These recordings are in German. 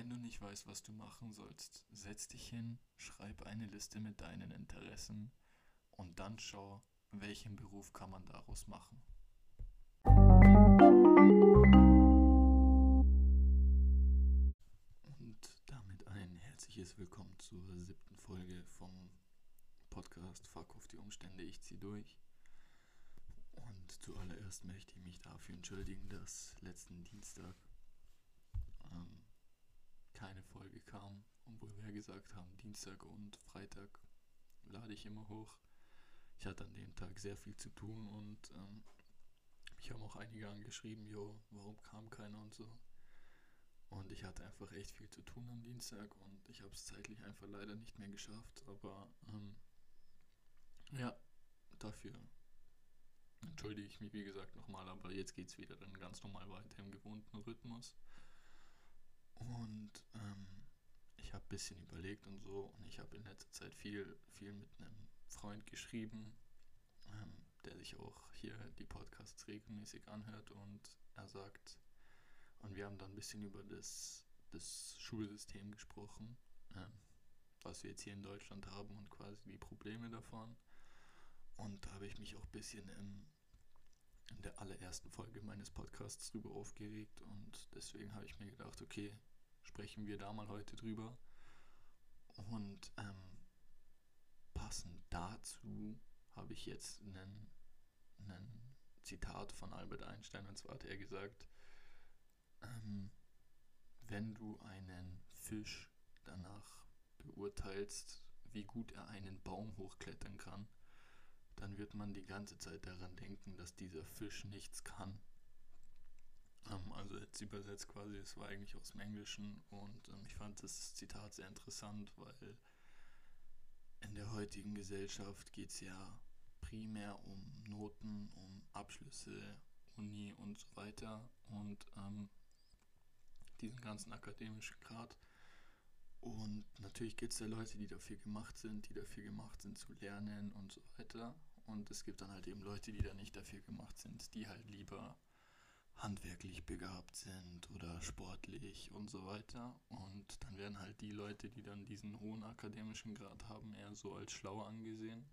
Wenn du nicht weißt, was du machen sollst, setz dich hin, schreib eine Liste mit deinen Interessen und dann schau, welchen Beruf kann man daraus machen. Und damit ein herzliches Willkommen zur siebten Folge vom Podcast Fuck auf die Umstände, ich zieh durch. Und zuallererst möchte ich mich dafür entschuldigen, dass letzten Dienstag keine Folge kam, obwohl wir gesagt haben, Dienstag und Freitag lade ich immer hoch. Ich hatte an dem Tag sehr viel zu tun und ähm, mich haben auch einige angeschrieben, jo, warum kam keiner und so. Und ich hatte einfach echt viel zu tun am Dienstag und ich habe es zeitlich einfach leider nicht mehr geschafft. Aber ähm, ja, dafür entschuldige ich mich wie gesagt nochmal, aber jetzt geht es wieder dann ganz normal weiter im gewohnten Rhythmus. Und ähm, ich habe ein bisschen überlegt und so. Und ich habe in letzter Zeit viel, viel mit einem Freund geschrieben, ähm, der sich auch hier die Podcasts regelmäßig anhört. Und er sagt, und wir haben dann ein bisschen über das, das Schulsystem gesprochen, ähm, was wir jetzt hier in Deutschland haben und quasi die Probleme davon. Und da habe ich mich auch ein bisschen im, in der allerersten Folge meines Podcasts drüber aufgeregt. Und deswegen habe ich mir gedacht, okay, sprechen wir da mal heute drüber. Und ähm, passend dazu habe ich jetzt einen Zitat von Albert Einstein und zwar hat er gesagt, ähm, wenn du einen Fisch danach beurteilst, wie gut er einen Baum hochklettern kann, dann wird man die ganze Zeit daran denken, dass dieser Fisch nichts kann. Ähm, also jetzt übersetzt quasi, es war eigentlich aus dem Englischen und ähm, ich fand das Zitat sehr interessant, weil in der heutigen Gesellschaft geht es ja primär um Noten, um Abschlüsse, Uni und so weiter und ähm, diesen ganzen akademischen Grad. Und natürlich gibt es ja Leute, die dafür gemacht sind, die dafür gemacht sind zu lernen und so weiter. Und es gibt dann halt eben Leute, die da nicht dafür gemacht sind, die halt lieber handwerklich begabt sind oder sportlich und so weiter. Und dann werden halt die Leute, die dann diesen hohen akademischen Grad haben, eher so als schlau angesehen.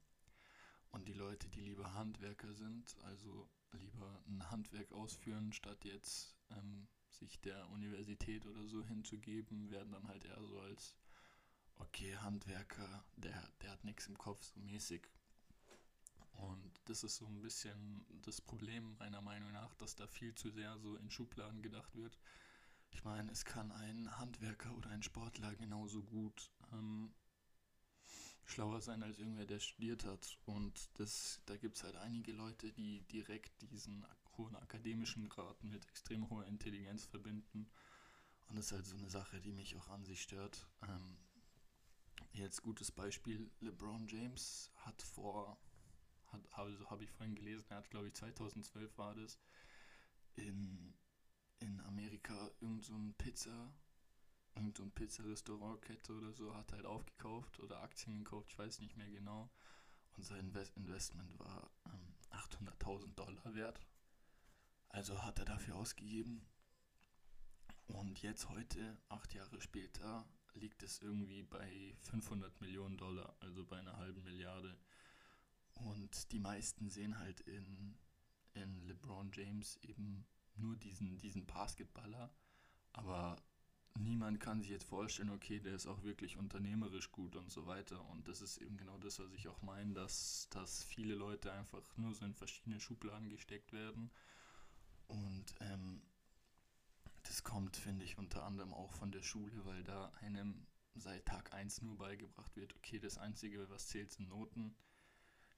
Und die Leute, die lieber Handwerker sind, also lieber ein Handwerk ausführen, statt jetzt ähm, sich der Universität oder so hinzugeben, werden dann halt eher so als, okay, Handwerker, der, der hat nichts im Kopf, so mäßig und das ist so ein bisschen das Problem meiner Meinung nach, dass da viel zu sehr so in Schubladen gedacht wird. Ich meine, es kann ein Handwerker oder ein Sportler genauso gut ähm, schlauer sein als irgendwer, der studiert hat. Und das, da gibt es halt einige Leute, die direkt diesen hohen akademischen Grad mit extrem hoher Intelligenz verbinden. Und das ist halt so eine Sache, die mich auch an sich stört. Ähm, jetzt gutes Beispiel, LeBron James hat vor hat, also habe ich vorhin gelesen, er hat, glaube ich, 2012 war das, in, in Amerika irgend so ein Pizza, irgend so ein Pizza-Restaurantkette oder so, hat halt aufgekauft oder Aktien gekauft, ich weiß nicht mehr genau. Und sein Investment war ähm, 800.000 Dollar wert. Also hat er dafür ausgegeben. Und jetzt heute, acht Jahre später, liegt es irgendwie bei 500 Millionen Dollar, also bei einer halben Milliarde. Und die meisten sehen halt in, in LeBron James eben nur diesen, diesen Basketballer. Aber niemand kann sich jetzt vorstellen, okay, der ist auch wirklich unternehmerisch gut und so weiter. Und das ist eben genau das, was ich auch meine, dass, dass viele Leute einfach nur so in verschiedene Schubladen gesteckt werden. Und ähm, das kommt, finde ich, unter anderem auch von der Schule, weil da einem seit Tag 1 nur beigebracht wird, okay, das Einzige, was zählt, sind Noten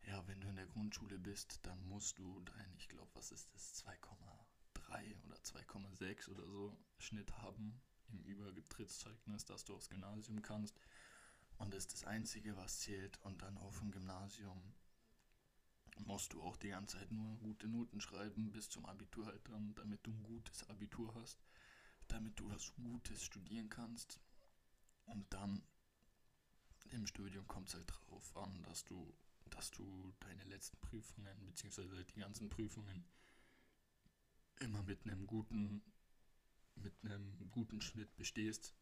ja, wenn du in der Grundschule bist, dann musst du dein, ich glaube, was ist das, 2,3 oder 2,6 oder so Schnitt haben im Übertrittszeugnis, dass du aufs Gymnasium kannst. Und das ist das Einzige, was zählt. Und dann auf dem Gymnasium musst du auch die ganze Zeit nur gute Noten schreiben, bis zum Abitur halt dann, damit du ein gutes Abitur hast, damit du was Gutes studieren kannst. Und dann im Studium kommt es halt darauf an, dass du dass du deine letzten Prüfungen, beziehungsweise die ganzen Prüfungen, immer mit einem guten, mit einem guten Schnitt bestehst.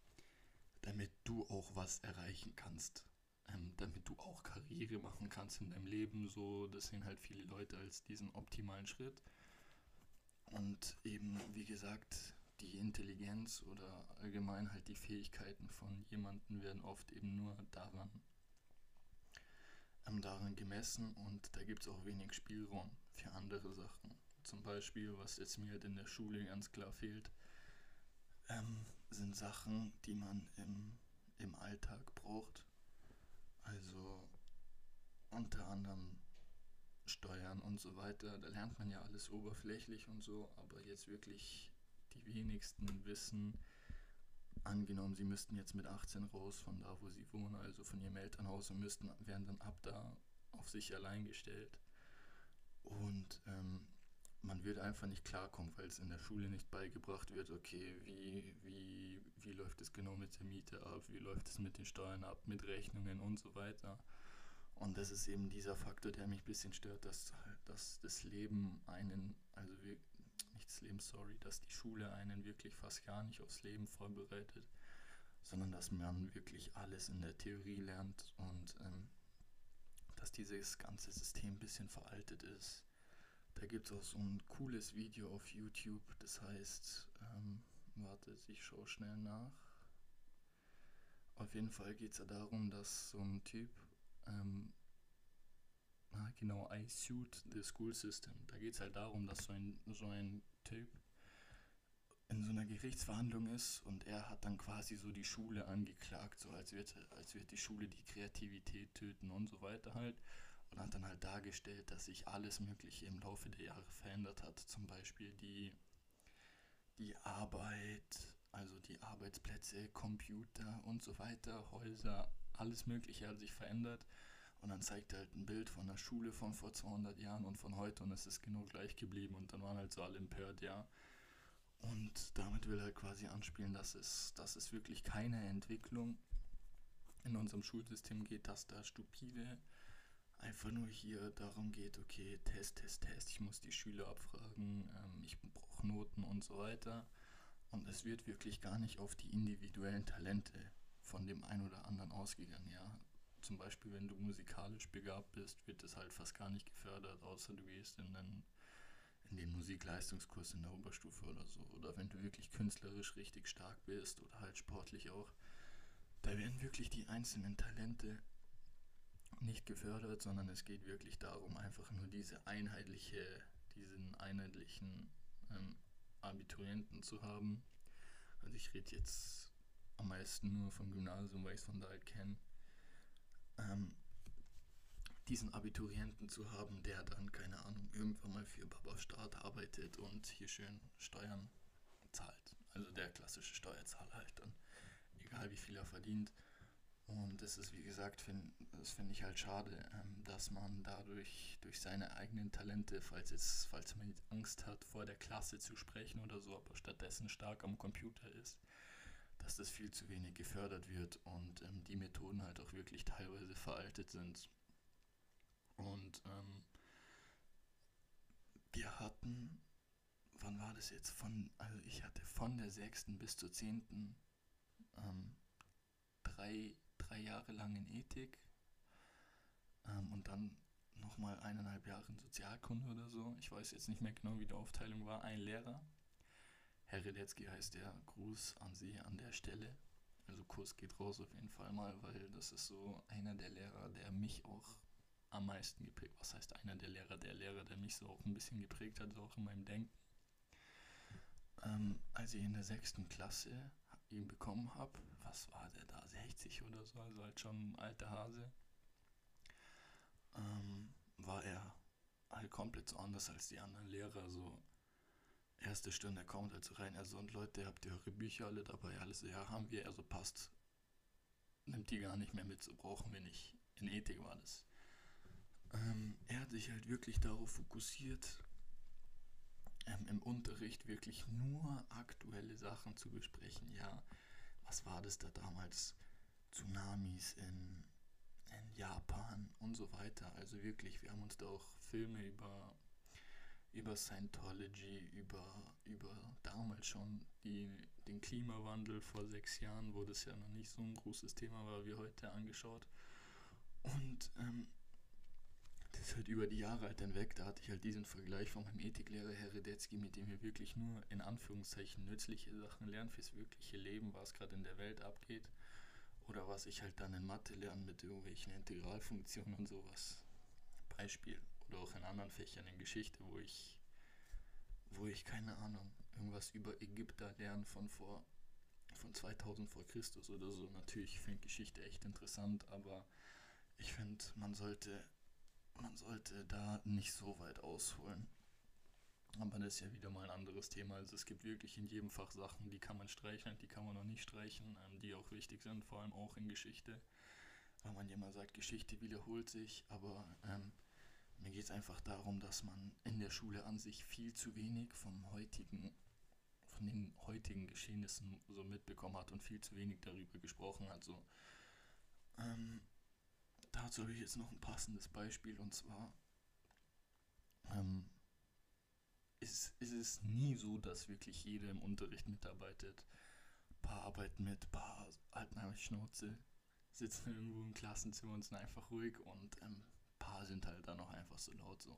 damit du auch was erreichen kannst. Ähm, damit du auch Karriere machen kannst in deinem Leben. So, das sehen halt viele Leute als diesen optimalen Schritt. Und eben, wie gesagt, die Intelligenz oder allgemein halt die Fähigkeiten von jemandem werden oft eben nur daran, ähm, daran gemessen und da gibt es auch wenig Spielraum für andere Sachen. Zum Beispiel, was jetzt mir halt in der Schule ganz klar fehlt, ähm, sind Sachen, die man im, im Alltag braucht. Also unter anderem Steuern und so weiter. Da lernt man ja alles oberflächlich und so, aber jetzt wirklich die wenigsten wissen, angenommen, sie müssten jetzt mit 18 raus von da, wo sie wohnen, also von ihrem Elternhaus und müssten, werden dann ab da auf sich allein gestellt. Und ähm, man wird einfach nicht klarkommen, weil es in der Schule nicht beigebracht wird, okay, wie, wie, wie läuft es genau mit der Miete ab, wie läuft es mit den Steuern ab, mit Rechnungen und so weiter. Und das ist eben dieser Faktor, der mich ein bisschen stört, dass, dass das Leben einen, also wir, nicht das Leben, sorry, dass die Schule einen wirklich fast gar nicht aufs Leben vorbereitet, sondern dass man wirklich alles in der Theorie lernt und ähm, dass dieses ganze System ein bisschen veraltet ist. Da gibt es auch so ein cooles Video auf YouTube, das heißt, ähm, warte, ich schaue schnell nach. Auf jeden Fall geht es ja darum, dass so ein Typ ähm, genau, I Suit the School System. Da geht es halt darum, dass so ein, so ein Typ in so einer Gerichtsverhandlung ist und er hat dann quasi so die Schule angeklagt, so als wird, als wird die Schule die Kreativität töten und so weiter halt. Und hat dann halt dargestellt, dass sich alles Mögliche im Laufe der Jahre verändert hat. Zum Beispiel die, die Arbeit, also die Arbeitsplätze, Computer und so weiter, Häuser, alles Mögliche hat sich verändert. Und dann zeigt er halt ein Bild von der Schule von vor 200 Jahren und von heute und es ist genau gleich geblieben. Und dann waren halt so alle empört, ja. Und damit will er quasi anspielen, dass es, dass es wirklich keine Entwicklung in unserem Schulsystem geht, dass da stupide einfach nur hier darum geht, okay, Test, Test, Test, ich muss die Schüler abfragen, ähm, ich brauche Noten und so weiter. Und es wird wirklich gar nicht auf die individuellen Talente von dem einen oder anderen ausgegangen, ja zum Beispiel, wenn du musikalisch begabt bist, wird das halt fast gar nicht gefördert, außer du gehst in den, in den Musikleistungskurs in der Oberstufe oder so. Oder wenn du wirklich künstlerisch richtig stark bist oder halt sportlich auch. Da werden wirklich die einzelnen Talente nicht gefördert, sondern es geht wirklich darum, einfach nur diese einheitliche, diesen einheitlichen ähm, Abiturienten zu haben. Also ich rede jetzt am meisten nur vom Gymnasium, weil ich es von da halt kenne ähm, diesen Abiturienten zu haben, der dann, keine Ahnung, irgendwann mal für Baba Staat arbeitet und hier schön Steuern zahlt. Also der klassische Steuerzahler halt dann, egal wie viel er verdient. Und das ist, wie gesagt, find, das finde ich halt schade, ähm, dass man dadurch durch seine eigenen Talente, falls, jetzt, falls man Angst hat, vor der Klasse zu sprechen oder so, aber stattdessen stark am Computer ist, dass das viel zu wenig gefördert wird und ähm, die Methoden halt auch wirklich teilweise veraltet sind. Und ähm, wir hatten, wann war das jetzt? Von, also ich hatte von der 6. bis zur 10. Ähm, drei, drei Jahre lang in Ethik ähm, und dann nochmal eineinhalb Jahre in Sozialkunde oder so. Ich weiß jetzt nicht mehr genau, wie die Aufteilung war. Ein Lehrer Herr Redetzky heißt der. Gruß an Sie an der Stelle. Also Kurs geht raus auf jeden Fall mal, weil das ist so einer der Lehrer, der mich auch am meisten geprägt. Was heißt einer der Lehrer? Der Lehrer, der mich so auch ein bisschen geprägt hat, so auch in meinem Denken. Ähm, als ich in der sechsten Klasse ihn bekommen habe, was war der da, 60 oder so, also halt schon ein alter Hase, ähm, war er halt komplett so anders als die anderen Lehrer. So erste Stunde kommt also rein, also und Leute, habt ihr eure Bücher alle dabei? Alles, ja, haben wir, also passt. Nimmt die gar nicht mehr mit, so brauchen wir nicht. In Ethik war das. Ähm, er hat sich halt wirklich darauf fokussiert, ähm, im Unterricht wirklich nur aktuelle Sachen zu besprechen. Ja, was war das da damals? Tsunamis in, in Japan und so weiter. Also wirklich, wir haben uns da auch Filme über über Scientology, über, über damals schon die, den Klimawandel vor sechs Jahren, wo das ja noch nicht so ein großes Thema war wie heute, angeschaut. Und ähm, das halt über die Jahre halt hinweg, da hatte ich halt diesen Vergleich von meinem Ethiklehrer Herr Redetzky, mit dem wir wirklich nur in Anführungszeichen nützliche Sachen lernen fürs wirkliche Leben, was gerade in der Welt abgeht. Oder was ich halt dann in Mathe lerne mit irgendwelchen Integralfunktionen und sowas. Beispiel. Oder auch in anderen Fächern in Geschichte, wo ich, wo ich keine Ahnung, irgendwas über Ägypter lerne von vor von 2000 vor Christus oder so. Natürlich finde ich Geschichte echt interessant, aber ich finde, man sollte man sollte da nicht so weit ausholen. Aber das ist ja wieder mal ein anderes Thema. Also es gibt wirklich in jedem Fach Sachen, die kann man streichen, die kann man noch nicht streichen, ähm, die auch wichtig sind, vor allem auch in Geschichte. Weil man ja immer sagt, Geschichte wiederholt sich, aber ähm, mir geht es einfach darum, dass man in der Schule an sich viel zu wenig vom heutigen, von den heutigen Geschehnissen so mitbekommen hat und viel zu wenig darüber gesprochen hat. So. Ähm, dazu habe ich jetzt noch ein passendes Beispiel und zwar ähm, ist, ist es nie so, dass wirklich jeder im Unterricht mitarbeitet. Ein paar arbeiten mit, ein paar halten einfach Schnauze, sitzen irgendwo im Klassenzimmer und sind einfach ruhig und ähm, paar sind halt dann auch einfach so laut so.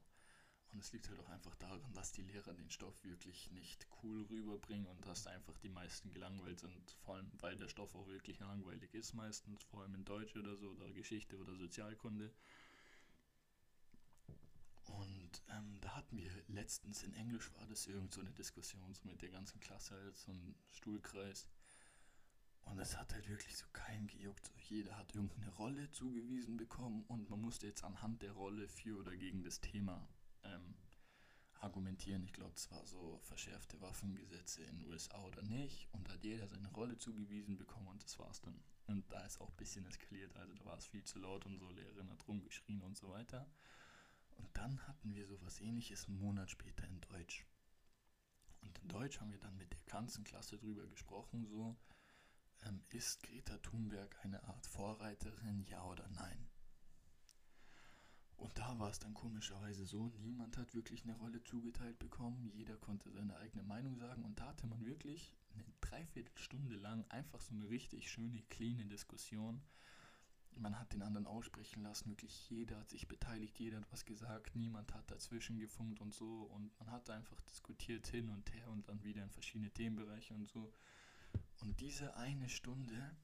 Und es liegt halt auch einfach daran, dass die Lehrer den Stoff wirklich nicht cool rüberbringen und dass einfach die meisten gelangweilt sind. Vor allem, weil der Stoff auch wirklich langweilig ist meistens, vor allem in Deutsch oder so, oder Geschichte oder Sozialkunde. Und ähm, da hatten wir letztens in Englisch war das irgend so eine Diskussion so mit der ganzen Klasse so ein Stuhlkreis. Und es hat halt wirklich so keinen gejuckt. Jeder hat irgendeine Rolle zugewiesen bekommen und man musste jetzt anhand der Rolle für oder gegen das Thema ähm, argumentieren. Ich glaube, es war so verschärfte Waffengesetze in den USA oder nicht. Und da hat jeder seine Rolle zugewiesen bekommen und das war's dann. Und da ist auch ein bisschen eskaliert. Also da war es viel zu laut und so, Lehrerin hat rumgeschrien und so weiter. Und dann hatten wir so was ähnliches einen Monat später in Deutsch. Und in Deutsch haben wir dann mit der ganzen Klasse drüber gesprochen, so, ähm, ist Greta Thunberg eine Art Vorreiterin, ja oder nein? Und da war es dann komischerweise so, niemand hat wirklich eine Rolle zugeteilt bekommen, jeder konnte seine eigene Meinung sagen und da hatte man wirklich eine Dreiviertelstunde lang einfach so eine richtig schöne, cleane Diskussion. Man hat den anderen aussprechen lassen, wirklich jeder hat sich beteiligt, jeder hat was gesagt, niemand hat dazwischen gefunkt und so und man hat einfach diskutiert hin und her und dann wieder in verschiedene Themenbereiche und so. Und diese eine Stunde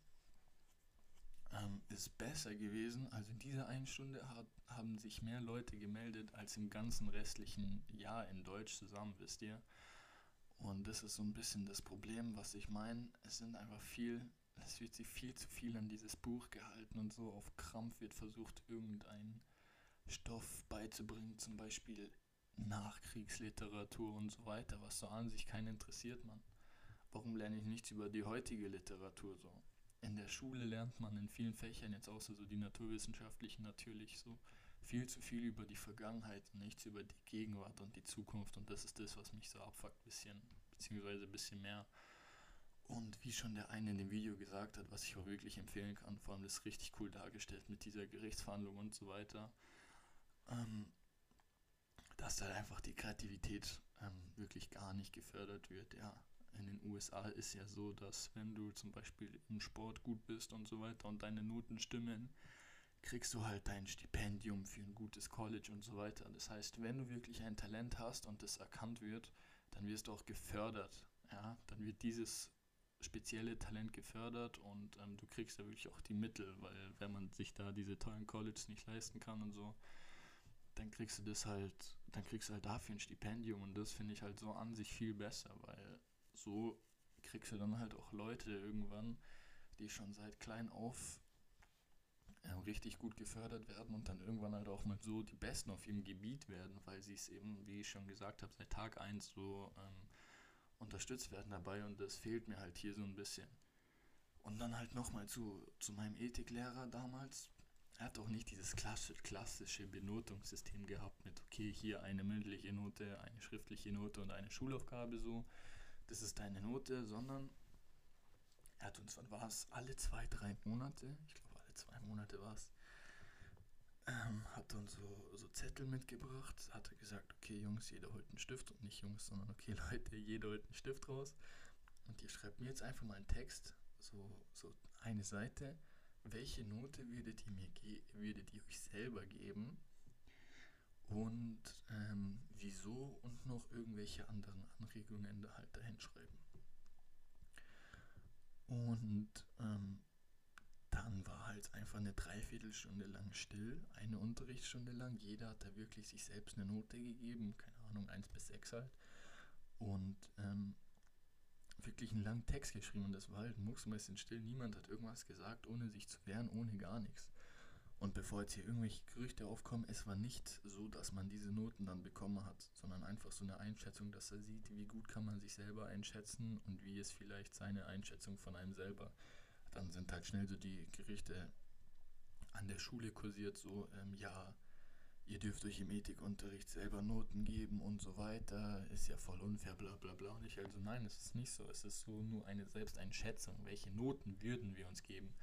ähm, ist besser gewesen. Also in dieser einen Stunde hat, haben sich mehr Leute gemeldet als im ganzen restlichen Jahr in Deutsch zusammen, wisst ihr. Und das ist so ein bisschen das Problem, was ich meine. Es sind einfach viel, es wird sich viel zu viel an dieses Buch gehalten und so auf Krampf wird versucht, irgendeinen Stoff beizubringen, zum Beispiel Nachkriegsliteratur und so weiter, was so an sich keinen interessiert, man. Warum lerne ich nichts über die heutige Literatur so? in der Schule lernt man in vielen Fächern, jetzt außer so die naturwissenschaftlichen natürlich, so viel zu viel über die Vergangenheit und nichts über die Gegenwart und die Zukunft. Und das ist das, was mich so abfuckt, bisschen, beziehungsweise ein bisschen mehr. Und wie schon der eine in dem Video gesagt hat, was ich auch wirklich empfehlen kann, vor allem das ist richtig cool dargestellt mit dieser Gerichtsverhandlung und so weiter, ähm, dass da einfach die Kreativität ähm, wirklich gar nicht gefördert wird, ja in den USA ist ja so, dass wenn du zum Beispiel im Sport gut bist und so weiter und deine Noten stimmen, kriegst du halt dein Stipendium für ein gutes College und so weiter. Das heißt, wenn du wirklich ein Talent hast und das erkannt wird, dann wirst du auch gefördert. Ja? Dann wird dieses spezielle Talent gefördert und ähm, du kriegst ja wirklich auch die Mittel, weil wenn man sich da diese tollen Colleges nicht leisten kann und so, dann kriegst du das halt, dann kriegst du halt dafür ein Stipendium und das finde ich halt so an sich viel besser, weil so kriegst du dann halt auch Leute irgendwann, die schon seit klein auf äh, richtig gut gefördert werden und dann irgendwann halt auch mal so die Besten auf ihrem Gebiet werden, weil sie es eben, wie ich schon gesagt habe, seit Tag 1 so ähm, unterstützt werden dabei und das fehlt mir halt hier so ein bisschen. Und dann halt nochmal zu, zu meinem Ethiklehrer damals. Er hat auch nicht dieses klassische Benotungssystem gehabt mit, okay, hier eine mündliche Note, eine schriftliche Note und eine Schulaufgabe so, das ist deine Note, sondern er hat uns, wann war es, alle zwei, drei Monate, ich glaube alle zwei Monate war es, ähm, hat uns so, so Zettel mitgebracht, hat gesagt, okay Jungs, jeder holt einen Stift und nicht Jungs, sondern okay Leute, jeder holt einen Stift raus und ihr schreibt mir jetzt einfach mal einen Text, so, so eine Seite. Welche Note würdet ihr mir würdet ihr euch selber geben? Und ähm, wieso und noch irgendwelche anderen Anregungen da halt dahin schreiben. Und ähm, dann war halt einfach eine Dreiviertelstunde lang still, eine Unterrichtsstunde lang. Jeder hat da wirklich sich selbst eine Note gegeben, keine Ahnung, 1 bis 6 halt. Und ähm, wirklich einen langen Text geschrieben und das war halt mucksmäuschen still. Niemand hat irgendwas gesagt, ohne sich zu wehren, ohne gar nichts. Und bevor jetzt hier irgendwelche Gerüchte aufkommen, es war nicht so, dass man diese Noten dann bekommen hat, sondern einfach so eine Einschätzung, dass er sieht, wie gut kann man sich selber einschätzen und wie ist vielleicht seine Einschätzung von einem selber. Dann sind halt schnell so die Gerichte an der Schule kursiert, so, ähm, ja, ihr dürft euch im Ethikunterricht selber Noten geben und so weiter, ist ja voll unfair, bla bla bla. Und ich also, nein, es ist nicht so. Es ist so nur eine Selbsteinschätzung. Welche Noten würden wir uns geben?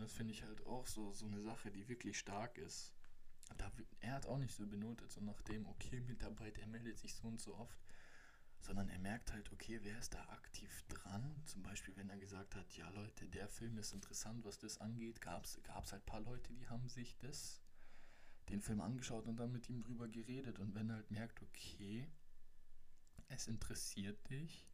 Das finde ich halt auch so, so eine Sache, die wirklich stark ist. Da, er hat auch nicht so benotet, so nach dem, okay, Mitarbeiter, er meldet sich so und so oft, sondern er merkt halt, okay, wer ist da aktiv dran? Zum Beispiel, wenn er gesagt hat, ja Leute, der Film ist interessant, was das angeht, gab es halt ein paar Leute, die haben sich das den Film angeschaut und dann mit ihm drüber geredet. Und wenn er halt merkt, okay, es interessiert dich,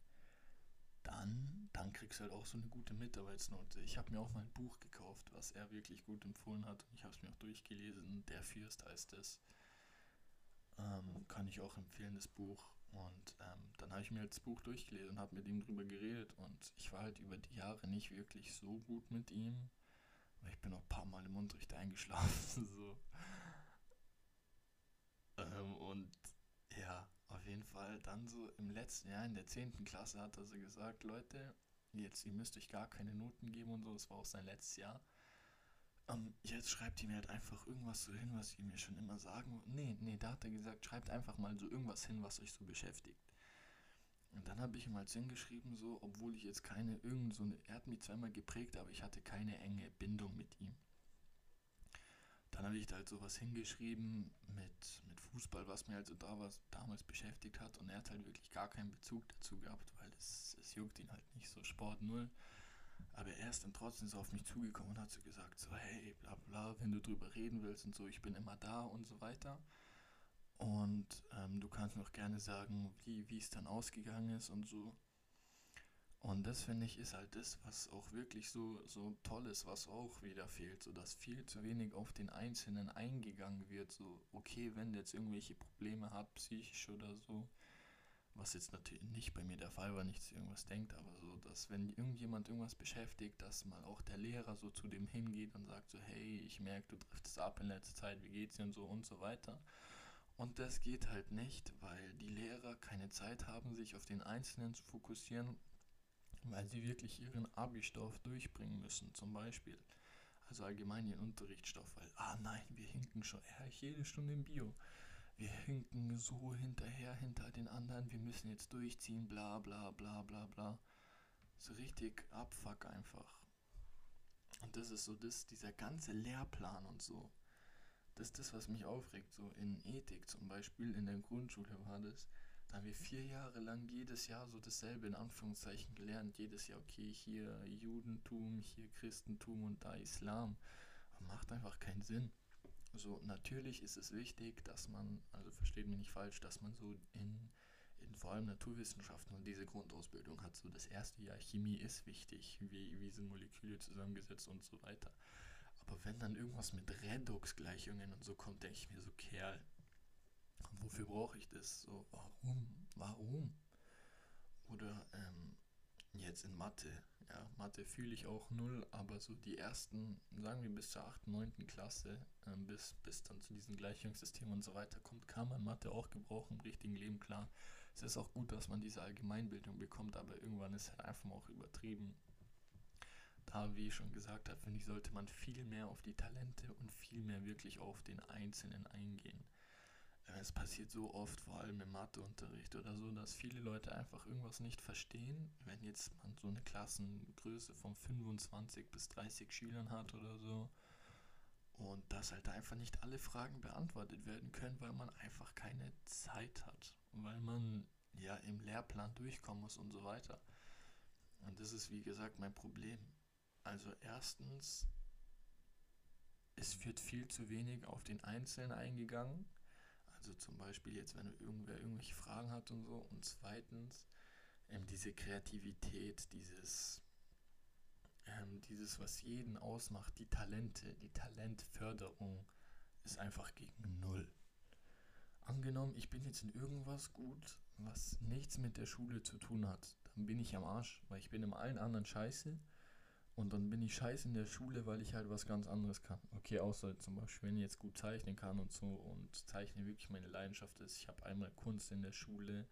dann, dann kriegst du halt auch so eine gute Mitarbeitsnote. Ich habe mir auch mal ein Buch gekauft, was er wirklich gut empfohlen hat. Ich habe es mir auch durchgelesen. Der Fürst heißt es. Ähm, kann ich auch empfehlen, das Buch. Und ähm, dann habe ich mir halt das Buch durchgelesen und habe mit ihm drüber geredet. Und ich war halt über die Jahre nicht wirklich so gut mit ihm. Weil ich bin auch ein paar Mal im Unterricht eingeschlafen. so. Ähm, und ja, jeden Fall dann so im letzten Jahr in der 10. Klasse hat er so gesagt, Leute, jetzt, ihr müsst euch gar keine Noten geben und so, das war auch sein letztes Jahr. Ähm, jetzt schreibt ihr mir halt einfach irgendwas so hin, was ihr mir schon immer sagen Nee, nee, da hat er gesagt, schreibt einfach mal so irgendwas hin, was euch so beschäftigt. Und dann habe ich ihm halt hingeschrieben, so, obwohl ich jetzt keine, irgend so eine, er hat mich zweimal geprägt, aber ich hatte keine enge Bindung mit ihm. Dann habe ich da halt sowas hingeschrieben mit, mit Fußball, was mir halt so da was, damals beschäftigt hat. Und er hat halt wirklich gar keinen Bezug dazu gehabt, weil es, es juckt ihn halt nicht so Sport null. Aber er ist dann trotzdem so auf mich zugekommen und hat so gesagt, so hey, bla bla, wenn du drüber reden willst und so, ich bin immer da und so weiter. Und ähm, du kannst auch gerne sagen, wie es dann ausgegangen ist und so. Und das finde ich ist halt das, was auch wirklich so, so toll ist, was auch wieder fehlt, so dass viel zu wenig auf den Einzelnen eingegangen wird. So, okay, wenn der jetzt irgendwelche Probleme hat, psychisch oder so, was jetzt natürlich nicht bei mir der Fall war, nichts irgendwas denkt, aber so, dass wenn irgendjemand irgendwas beschäftigt, dass mal auch der Lehrer so zu dem hingeht und sagt so, hey, ich merke, du driftest ab in letzter Zeit, wie geht's dir und so und so weiter. Und das geht halt nicht, weil die Lehrer keine Zeit haben, sich auf den Einzelnen zu fokussieren, weil sie wirklich ihren Abi-Stoff durchbringen müssen, zum Beispiel. Also allgemein ihren Unterrichtsstoff, weil, ah nein, wir hinken schon ja, jede Stunde im Bio. Wir hinken so hinterher, hinter den anderen, wir müssen jetzt durchziehen, bla bla bla bla bla. So richtig abfuck einfach. Und das ist so das, dieser ganze Lehrplan und so. Das ist das, was mich aufregt. So in Ethik zum Beispiel, in der Grundschule war das da haben wir vier Jahre lang jedes Jahr so dasselbe in Anführungszeichen gelernt. Jedes Jahr, okay, hier Judentum, hier Christentum und da Islam. Macht einfach keinen Sinn. So, natürlich ist es wichtig, dass man, also versteht mich nicht falsch, dass man so in, in vor allem Naturwissenschaften und diese Grundausbildung hat. So das erste Jahr Chemie ist wichtig, wie, wie sind Moleküle zusammengesetzt und so weiter. Aber wenn dann irgendwas mit Redox-Gleichungen und so kommt, denke ich mir so, Kerl, wofür brauche ich das? So, warum? Warum? Oder ähm, jetzt in Mathe. Ja, Mathe fühle ich auch null, aber so die ersten, sagen wir bis zur 8., 9. Klasse, ähm, bis, bis dann zu diesem Gleichungssystem und so weiter kommt, kann man Mathe auch gebrauchen im richtigen Leben, klar. Es ist auch gut, dass man diese Allgemeinbildung bekommt, aber irgendwann ist halt einfach auch übertrieben. Da, wie ich schon gesagt habe, finde ich, sollte man viel mehr auf die Talente und viel mehr wirklich auf den Einzelnen eingehen es passiert so oft, vor allem im Matheunterricht oder so, dass viele Leute einfach irgendwas nicht verstehen. Wenn jetzt man so eine Klassengröße von 25 bis 30 Schülern hat oder so und dass halt einfach nicht alle Fragen beantwortet werden können, weil man einfach keine Zeit hat, weil man ja im Lehrplan durchkommen muss und so weiter. Und das ist, wie gesagt, mein Problem. Also erstens, es wird viel zu wenig auf den Einzelnen eingegangen. Also zum Beispiel jetzt, wenn irgendwer irgendwelche Fragen hat und so. Und zweitens, ähm, diese Kreativität, dieses, ähm, dieses, was jeden ausmacht, die Talente, die Talentförderung ist einfach gegen Null. Angenommen, ich bin jetzt in irgendwas gut, was nichts mit der Schule zu tun hat, dann bin ich am Arsch, weil ich bin in allen anderen scheiße und dann bin ich scheiße in der Schule, weil ich halt was ganz anderes kann. Okay, außer zum Beispiel, wenn ich jetzt gut zeichnen kann und so und Zeichnen wirklich meine Leidenschaft ist. Ich habe einmal Kunst in der Schule,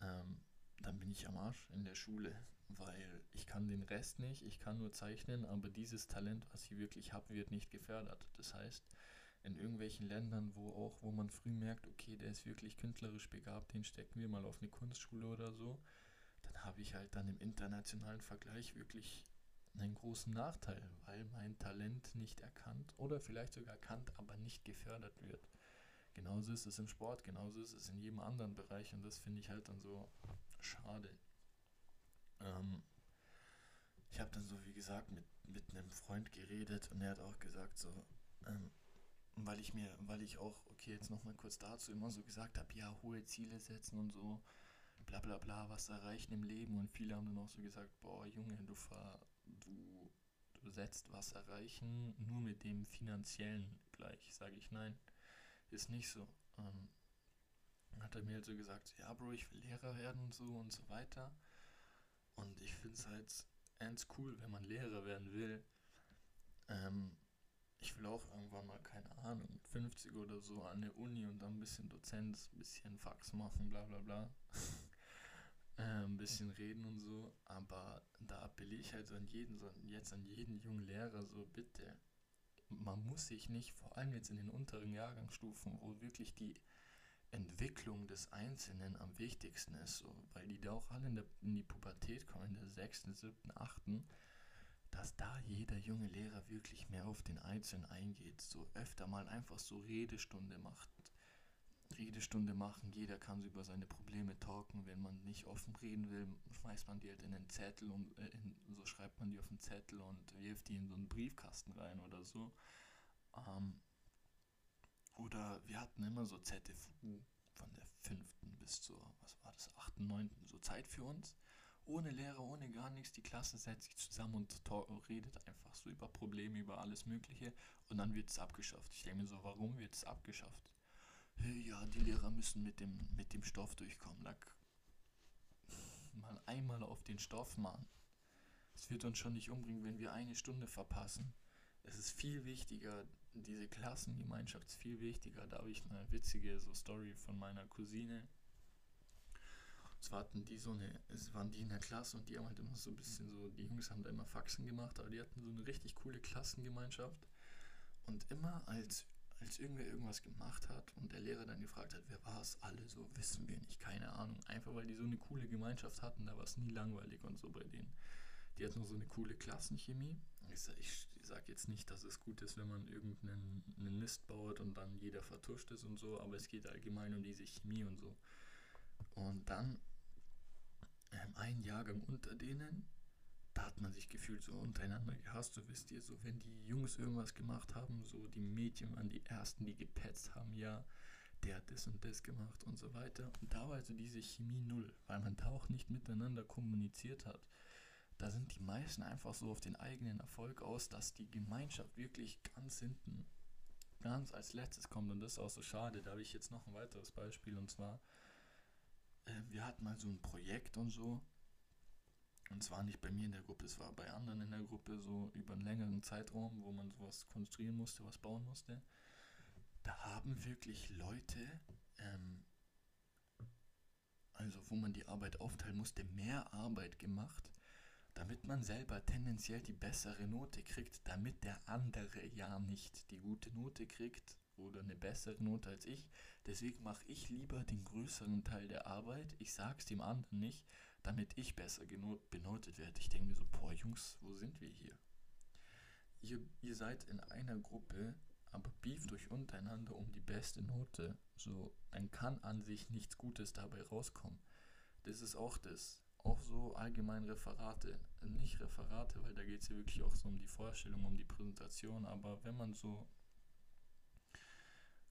ähm, dann bin ich am Arsch in der Schule, weil ich kann den Rest nicht, ich kann nur zeichnen, aber dieses Talent, was ich wirklich habe, wird nicht gefördert. Das heißt, in irgendwelchen Ländern, wo auch, wo man früh merkt, okay, der ist wirklich künstlerisch begabt, den stecken wir mal auf eine Kunstschule oder so, dann habe ich halt dann im internationalen Vergleich wirklich einen großen Nachteil, weil mein Talent nicht erkannt oder vielleicht sogar erkannt, aber nicht gefördert wird. Genauso ist es im Sport, genauso ist es in jedem anderen Bereich und das finde ich halt dann so schade. Ähm, ich habe dann so, wie gesagt, mit, mit einem Freund geredet und er hat auch gesagt, so, ähm, weil ich mir, weil ich auch, okay, jetzt nochmal kurz dazu immer so gesagt habe, ja, hohe Ziele setzen und so, bla bla bla, was erreichen im Leben und viele haben dann auch so gesagt, boah, Junge, du fahr, du, du setzt was erreichen, nur mit dem finanziellen gleich, sage ich nein, ist nicht so. Ähm, hat er mir halt so gesagt, ja, Bro, ich will Lehrer werden und so und so weiter. Und ich finde es halt ernst cool, wenn man Lehrer werden will. Ähm, ich will auch irgendwann mal, keine Ahnung, mit 50 oder so an der Uni und dann ein bisschen Dozent, ein bisschen Fax machen, bla bla bla. Äh, ein bisschen reden und so. Aber da appelliere ich halt an jeden, jetzt an jeden jungen Lehrer, so bitte. Man muss sich nicht, vor allem jetzt in den unteren Jahrgangsstufen, wo wirklich die Entwicklung des Einzelnen am wichtigsten ist, so, weil die da auch alle in, der, in die Pubertät kommen, in der sechsten, siebten, achten dass da jeder junge Lehrer wirklich mehr auf den Einzelnen eingeht, so öfter mal einfach so Redestunde macht. Redestunde machen, jeder kann über seine Probleme talken, wenn man nicht offen reden will, schmeißt man die halt in einen Zettel und äh, in, so schreibt man die auf einen Zettel und wirft die in so einen Briefkasten rein oder so. Ähm, oder wir hatten immer so ZFU von der fünften bis zur, was war das, achten, neunten, so Zeit für uns ohne Lehrer, ohne gar nichts. Die Klasse setzt sich zusammen und redet einfach so über Probleme, über alles Mögliche und dann wird es abgeschafft. Ich denke mir so, warum wird es abgeschafft? Ja, die Lehrer müssen mit dem, mit dem Stoff durchkommen. Like, mal einmal auf den Stoff machen. Es wird uns schon nicht umbringen, wenn wir eine Stunde verpassen. Es ist viel wichtiger, diese Klassengemeinschaft ist viel wichtiger. Da habe ich eine witzige so Story von meiner Cousine zwar hatten die so eine, es waren die in der Klasse und die haben halt immer so ein bisschen so, die Jungs haben da immer Faxen gemacht, aber die hatten so eine richtig coole Klassengemeinschaft. Und immer als, als irgendwer irgendwas gemacht hat und der Lehrer dann gefragt hat, wer war es, alle so, wissen wir nicht, keine Ahnung. Einfach weil die so eine coole Gemeinschaft hatten, da war es nie langweilig und so bei denen. Die hatten so eine coole Klassenchemie. Ich, sage jetzt nicht, dass es gut ist, wenn man irgendeinen Mist baut und dann jeder vertuscht ist und so, aber es geht allgemein um diese Chemie und so. Und dann ähm, ein Jahrgang unter denen, da hat man sich gefühlt so untereinander gehasst, so wisst ihr, so wenn die Jungs irgendwas gemacht haben, so die Mädchen waren die ersten, die gepetzt haben, ja, der hat das und das gemacht und so weiter. Und da war also diese Chemie null, weil man da auch nicht miteinander kommuniziert hat. Da sind die meisten einfach so auf den eigenen Erfolg aus, dass die Gemeinschaft wirklich ganz hinten, ganz als letztes kommt. Und das ist auch so schade. Da habe ich jetzt noch ein weiteres Beispiel und zwar äh, wir hatten mal so ein Projekt und so. Und zwar nicht bei mir in der Gruppe, es war bei anderen in der Gruppe so über einen längeren Zeitraum, wo man sowas konstruieren musste, was bauen musste. Da haben wirklich Leute, ähm, also wo man die Arbeit aufteilen musste, mehr Arbeit gemacht, damit man selber tendenziell die bessere Note kriegt, damit der andere ja nicht die gute Note kriegt oder eine bessere Note als ich. Deswegen mache ich lieber den größeren Teil der Arbeit. Ich sage es dem anderen nicht, damit ich besser benotet werde. Ich denke mir so, boah Jungs, wo sind wir hier? Ihr, ihr seid in einer Gruppe, aber beeft euch untereinander um die beste Note. So, dann kann an sich nichts Gutes dabei rauskommen. Das ist auch das. auch so allgemein Referate, nicht Referate, weil da geht es ja wirklich auch so um die Vorstellung, um die Präsentation, aber wenn man so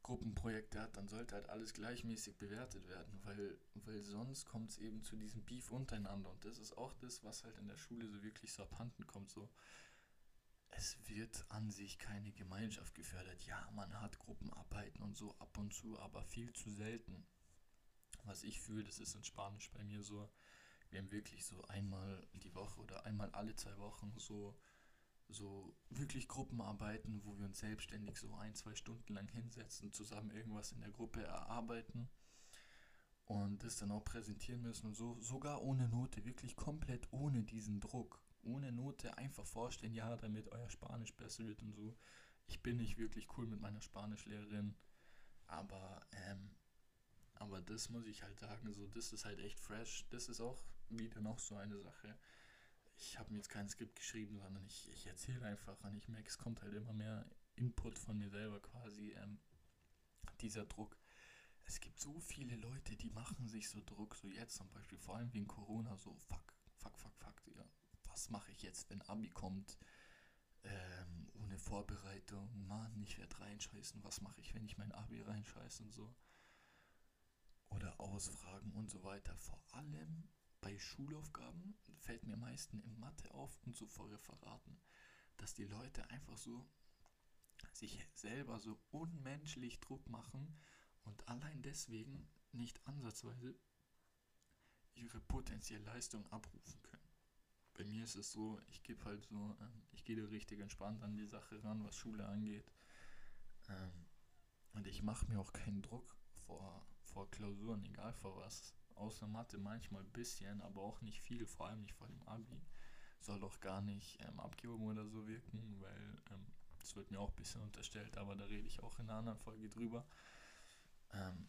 Gruppenprojekte hat, dann sollte halt alles gleichmäßig bewertet werden, weil, weil sonst kommt es eben zu diesem Beef untereinander und das ist auch das, was halt in der Schule so wirklich so abhanden kommt, so es wird an sich keine Gemeinschaft gefördert. Ja, man hat Gruppenarbeiten und so ab und zu, aber viel zu selten. Was ich fühle, das ist in Spanisch bei mir so, wir haben wirklich so einmal die Woche oder einmal alle zwei Wochen so, so wirklich Gruppenarbeiten, wo wir uns selbstständig so ein, zwei Stunden lang hinsetzen, zusammen irgendwas in der Gruppe erarbeiten und das dann auch präsentieren müssen und so, sogar ohne Note, wirklich komplett ohne diesen Druck ohne Note einfach vorstellen, ja, damit euer Spanisch besser wird und so. Ich bin nicht wirklich cool mit meiner Spanischlehrerin, aber, ähm, aber das muss ich halt sagen, so, das ist halt echt fresh. Das ist auch wieder noch so eine Sache. Ich habe mir jetzt kein Skript geschrieben, sondern ich, ich erzähle einfach und ich merke, es kommt halt immer mehr Input von mir selber quasi, ähm, dieser Druck. Es gibt so viele Leute, die machen sich so Druck, so jetzt zum Beispiel, vor allem wegen Corona, so fuck, fuck, fuck, fuck, Digga was mache ich jetzt, wenn Abi kommt? Ähm, ohne Vorbereitung, Mann, ich werde reinscheißen, was mache ich, wenn ich mein Abi reinscheiße und so. Oder Ausfragen und so weiter. Vor allem bei Schulaufgaben fällt mir meistens in Mathe auf und so vor Referaten, dass die Leute einfach so sich selber so unmenschlich Druck machen und allein deswegen nicht ansatzweise ihre potenzielle Leistung abrufen können bei mir ist es so, ich gebe halt so, ähm, ich gehe da richtig entspannt an die Sache ran, was Schule angeht. Ähm, und ich mache mir auch keinen Druck vor, vor Klausuren, egal vor was. Außer Mathe manchmal ein bisschen, aber auch nicht viel, vor allem nicht vor dem Abi. Soll doch gar nicht ähm, abgehoben oder so wirken, weil ähm, das wird mir auch ein bisschen unterstellt, aber da rede ich auch in einer anderen Folge drüber. Ähm,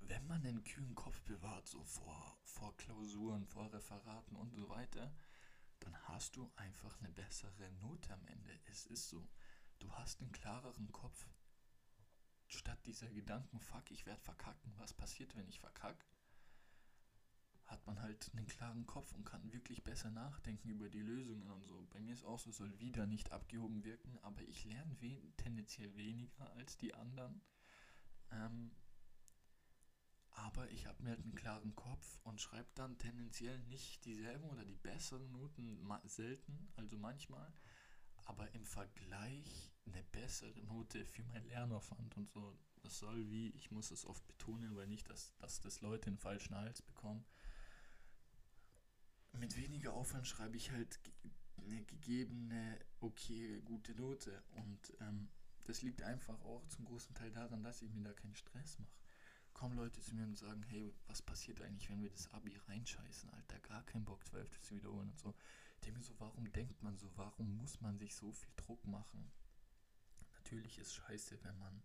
wenn man einen kühlen Kopf bewahrt, so vor, vor Klausuren, vor Referaten und so weiter, dann hast du einfach eine bessere Note am Ende. Es ist so. Du hast einen klareren Kopf. Statt dieser Gedanken, fuck, ich werde verkacken, was passiert, wenn ich verkack, hat man halt einen klaren Kopf und kann wirklich besser nachdenken über die Lösungen und so. Bei mir ist auch so, soll wieder nicht abgehoben wirken, aber ich lerne we tendenziell weniger als die anderen. Ähm, aber ich habe mir halt einen klaren Kopf und schreibe dann tendenziell nicht dieselben oder die besseren Noten selten, also manchmal, aber im Vergleich eine bessere Note für mein Lernaufwand und so. Das soll wie, ich muss es oft betonen, weil nicht, dass, dass das Leute den falschen Hals bekommen. Mit weniger Aufwand schreibe ich halt eine gegebene, okay, gute Note. Und ähm, das liegt einfach auch zum großen Teil daran, dass ich mir da keinen Stress mache kommen Leute zu mir und sagen, hey, was passiert eigentlich, wenn wir das Abi reinscheißen, Alter, gar keinen Bock, 12 zu wiederholen und so. Ich denke mir so, warum denkt man so, warum muss man sich so viel Druck machen? Natürlich ist scheiße, wenn man,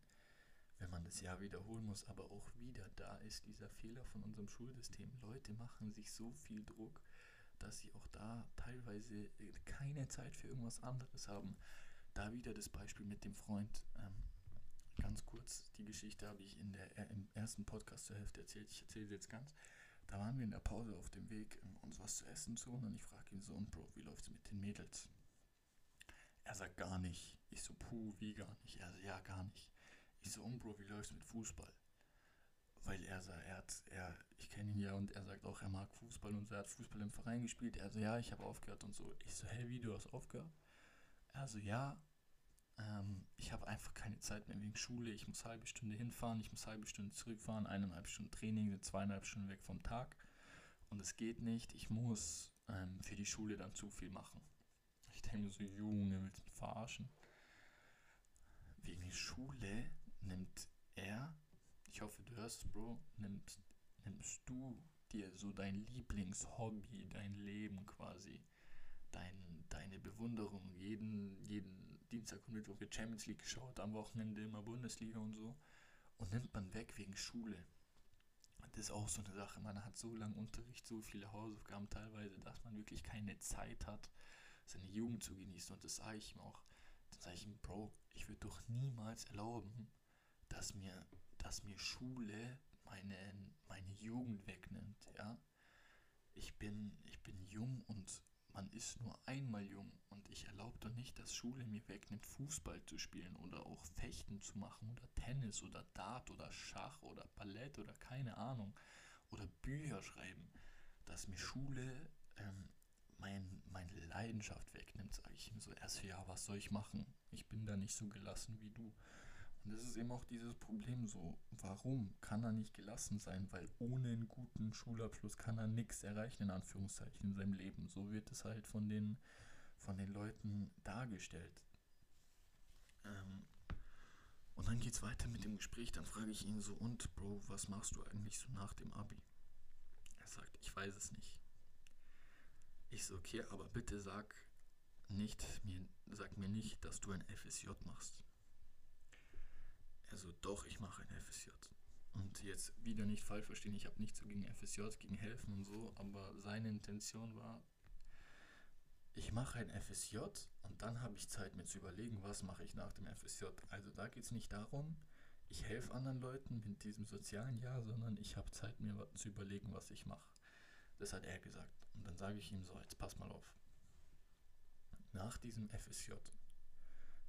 wenn man das Jahr wiederholen muss, aber auch wieder da ist dieser Fehler von unserem Schulsystem. Leute machen sich so viel Druck, dass sie auch da teilweise keine Zeit für irgendwas anderes haben. Da wieder das Beispiel mit dem Freund. Ähm, ganz kurz, die Geschichte habe ich in der, äh, im ersten Podcast zur Hälfte erzählt. Ich erzähle sie jetzt ganz. Da waren wir in der Pause auf dem Weg, um uns was zu essen zu holen und ich frage ihn so, und Bro, wie läuft es mit den Mädels? Er sagt gar nicht. Ich so, puh, wie gar nicht? Er so, ja, gar nicht. Ich so, und Bro, wie läuft es mit Fußball? Weil er sagt, er hat, er, ich kenne ihn ja und er sagt auch, er mag Fußball und er hat Fußball im Verein gespielt. Er so, ja, ich habe aufgehört und so. Ich so, hey, wie, du hast aufgehört? Er so, ja, ähm, ich habe einfach keine Zeit mehr wegen Schule. Ich muss halbe Stunde hinfahren, ich muss halbe Stunde zurückfahren, eineinhalb Stunden Training, zweieinhalb Stunden weg vom Tag. Und es geht nicht. Ich muss ähm, für die Schule dann zu viel machen. Ich denke mir so, Junge, willst du mich verarschen? Wegen Schule nimmt er, ich hoffe, du hörst Bro, nimmst, nimmst du dir so dein Lieblingshobby, dein Leben quasi, dein, deine Bewunderung, jeden, jeden Dienstag und Mittwoch wird Champions League geschaut, am Wochenende immer Bundesliga und so. Und nimmt man weg wegen Schule. Das ist auch so eine Sache. Man hat so lange Unterricht, so viele Hausaufgaben teilweise, dass man wirklich keine Zeit hat, seine Jugend zu genießen. Und das sage ich ihm auch. Dann sage ich ihm, Bro, ich würde doch niemals erlauben, dass mir, dass mir Schule meine, meine Jugend wegnimmt, ja. ich bin, ich bin jung und man ist nur einmal jung und ich erlaube doch nicht, dass Schule mir wegnimmt, Fußball zu spielen oder auch Fechten zu machen oder Tennis oder Dart oder Schach oder Ballett oder keine Ahnung oder Bücher schreiben, dass mir Schule ähm, mein, meine Leidenschaft wegnimmt, sage ich ihm so erst, ja, was soll ich machen? Ich bin da nicht so gelassen wie du. Und das ist eben auch dieses Problem so, warum kann er nicht gelassen sein? Weil ohne einen guten Schulabschluss kann er nichts erreichen, in Anführungszeichen, in seinem Leben. So wird es halt von den, von den Leuten dargestellt. Ähm, und dann geht es weiter mit dem Gespräch, dann frage ich ihn so, und Bro, was machst du eigentlich so nach dem Abi? Er sagt, ich weiß es nicht. Ich so, okay, aber bitte sag nicht, mir, sag mir nicht, dass du ein FSJ machst. Also doch, ich mache ein FSJ. Und jetzt wieder nicht falsch verstehen, ich habe nichts gegen FSJ, gegen Helfen und so, aber seine Intention war, ich mache ein FSJ und dann habe ich Zeit mir zu überlegen, was mache ich nach dem FSJ. Also da geht es nicht darum, ich helfe anderen Leuten mit diesem sozialen Jahr, sondern ich habe Zeit mir zu überlegen, was ich mache. Das hat er gesagt. Und dann sage ich ihm so, jetzt pass mal auf. Nach diesem FSJ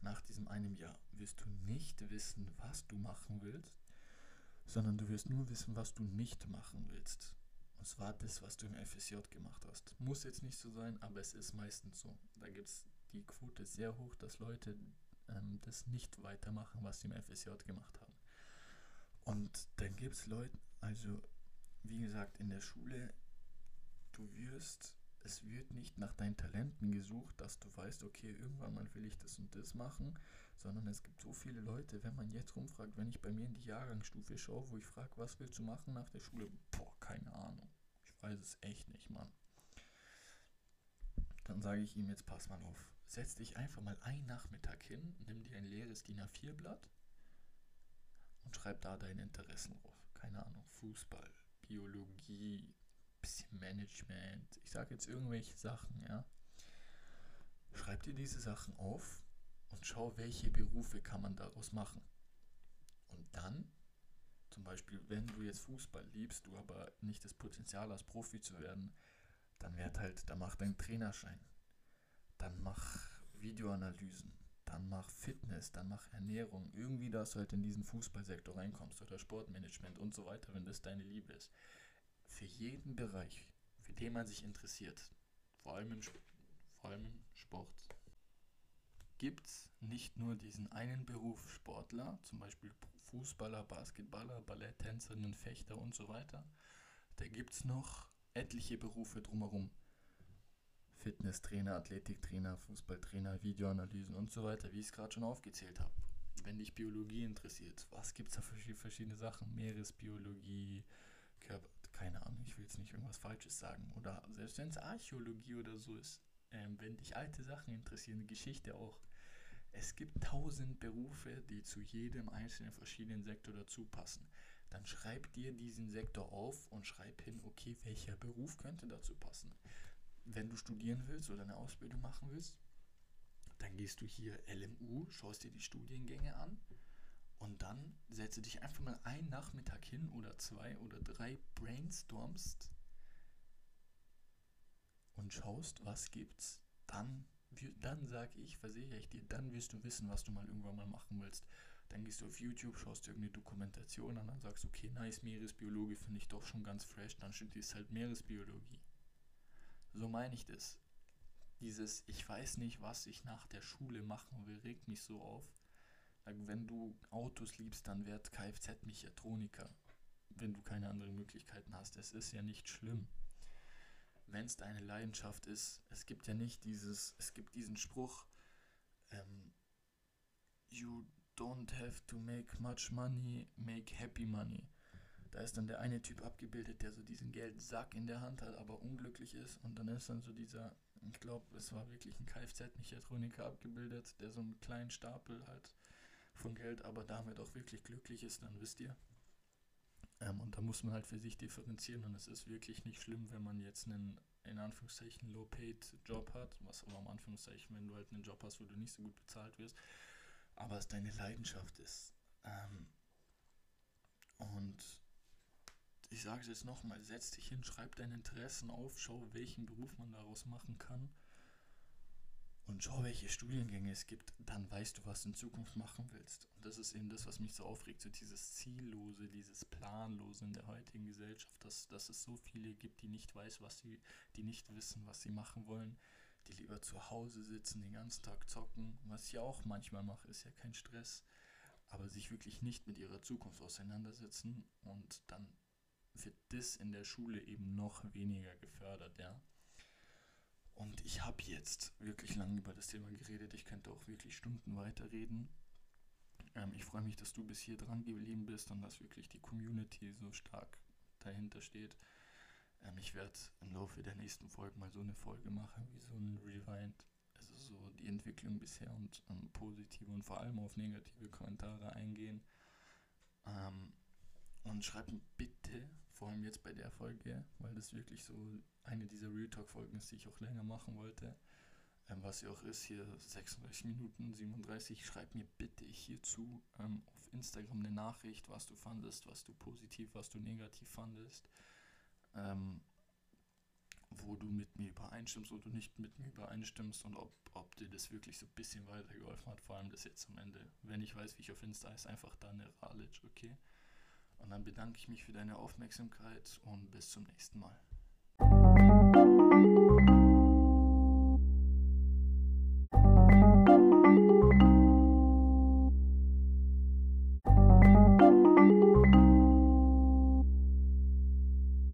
nach diesem einem Jahr wirst du nicht wissen, was du machen willst, sondern du wirst nur wissen, was du nicht machen willst. Und zwar das, was du im FSJ gemacht hast. Muss jetzt nicht so sein, aber es ist meistens so. Da gibt es die Quote sehr hoch, dass Leute ähm, das nicht weitermachen, was sie im FSJ gemacht haben. Und dann gibt es Leute, also wie gesagt, in der Schule, du wirst es wird nicht nach deinen Talenten gesucht, dass du weißt, okay, irgendwann mal will ich das und das machen, sondern es gibt so viele Leute, wenn man jetzt rumfragt, wenn ich bei mir in die Jahrgangsstufe schaue, wo ich frage, was willst du machen nach der Schule? Boah, keine Ahnung. Ich weiß es echt nicht, Mann. Dann sage ich ihm jetzt, pass mal auf, setz dich einfach mal einen Nachmittag hin, nimm dir ein leeres DIN A4-Blatt und schreib da deine Interessen drauf. Keine Ahnung, Fußball, Biologie, bisschen Management. Ich sage jetzt irgendwelche Sachen, ja. Schreib dir diese Sachen auf und schau, welche Berufe kann man daraus machen. Und dann, zum Beispiel, wenn du jetzt Fußball liebst, du aber nicht das Potenzial hast, Profi zu werden, dann werd halt, dann mach deinen Trainerschein. Dann mach Videoanalysen. Dann mach Fitness, dann mach Ernährung. Irgendwie, dass du halt in diesen Fußballsektor reinkommst oder Sportmanagement und so weiter, wenn das deine Liebe ist für jeden Bereich, für den man sich interessiert, vor allem im, vor allem im Sport, gibt es nicht nur diesen einen Beruf Sportler, zum Beispiel Fußballer, Basketballer, Balletttänzerinnen, Fechter und so weiter. Da gibt es noch etliche Berufe drumherum. Fitnesstrainer, Athletiktrainer, Fußballtrainer, Videoanalysen und so weiter, wie ich es gerade schon aufgezählt habe. Wenn dich Biologie interessiert, was gibt es da für verschiedene Sachen? Meeresbiologie, Körper, keine Ahnung, ich will jetzt nicht irgendwas Falsches sagen. Oder selbst wenn es Archäologie oder so ist, ähm, wenn dich alte Sachen interessieren, Geschichte auch. Es gibt tausend Berufe, die zu jedem einzelnen verschiedenen Sektor dazu passen. Dann schreib dir diesen Sektor auf und schreib hin, okay, welcher Beruf könnte dazu passen. Wenn du studieren willst oder eine Ausbildung machen willst, dann gehst du hier LMU, schaust dir die Studiengänge an und dann setze dich einfach mal einen Nachmittag hin oder zwei oder drei, brainstormst und schaust, was gibt's. Dann, dann sage ich, versichere ich dir, dann wirst du wissen, was du mal irgendwann mal machen willst. Dann gehst du auf YouTube, schaust dir irgendeine Dokumentation an, dann sagst du, okay, nice, Meeresbiologie finde ich doch schon ganz fresh, dann studierst halt Meeresbiologie. So meine ich das. Dieses, ich weiß nicht, was ich nach der Schule machen will, regt mich so auf wenn du Autos liebst, dann werd Kfz-Mechatroniker, wenn du keine anderen Möglichkeiten hast. Es ist ja nicht schlimm. Wenn es deine Leidenschaft ist, es gibt ja nicht dieses, es gibt diesen Spruch, ähm, you don't have to make much money, make happy money. Da ist dann der eine Typ abgebildet, der so diesen Geldsack in der Hand hat, aber unglücklich ist. Und dann ist dann so dieser, ich glaube, es war wirklich ein Kfz-Mechatroniker abgebildet, der so einen kleinen Stapel halt von Geld, aber damit auch wirklich glücklich ist, dann wisst ihr. Ähm, und da muss man halt für sich differenzieren und es ist wirklich nicht schlimm, wenn man jetzt einen in Anführungszeichen Low-Paid-Job hat, was aber am Anführungszeichen, wenn du halt einen Job hast, wo du nicht so gut bezahlt wirst, aber es deine Leidenschaft ist. Ähm, und ich sage es jetzt nochmal, setz dich hin, schreib deine Interessen auf, schau, welchen Beruf man daraus machen kann und schau, welche Studiengänge es gibt, dann weißt du, was du in Zukunft machen willst. Und das ist eben das, was mich so aufregt, so dieses Ziellose, dieses Planlose in der heutigen Gesellschaft, dass, dass es so viele gibt, die nicht weiß, was sie, die nicht wissen, was sie machen wollen, die lieber zu Hause sitzen, den ganzen Tag zocken. Was ich auch manchmal mache, ist ja kein Stress, aber sich wirklich nicht mit ihrer Zukunft auseinandersetzen und dann wird das in der Schule eben noch weniger gefördert, ja. Und ich habe jetzt wirklich lange über das Thema geredet. Ich könnte auch wirklich Stunden weiterreden. Ähm, ich freue mich, dass du bis hier dran geblieben bist und dass wirklich die Community so stark dahinter steht. Ähm, ich werde im Laufe der nächsten Folgen mal so eine Folge machen, wie so ein Rewind. Also so die Entwicklung bisher und ähm, positive und vor allem auf negative Kommentare eingehen. Ähm, und schreib bitte vor allem jetzt bei der Folge, weil das wirklich so eine dieser Real Talk-Folgen ist, die ich auch länger machen wollte. Ähm, was ja auch ist, hier 36 Minuten, 37. Schreib mir bitte hierzu ähm, auf Instagram eine Nachricht, was du fandest, was du positiv, was du negativ fandest. Ähm, wo du mit mir übereinstimmst, du nicht mit mir übereinstimmst und ob, ob dir das wirklich so ein bisschen weitergeholfen hat, vor allem das jetzt am Ende. Wenn ich weiß, wie ich auf Insta ist, einfach da eine Ralic, okay? Und dann bedanke ich mich für deine Aufmerksamkeit und bis zum nächsten Mal.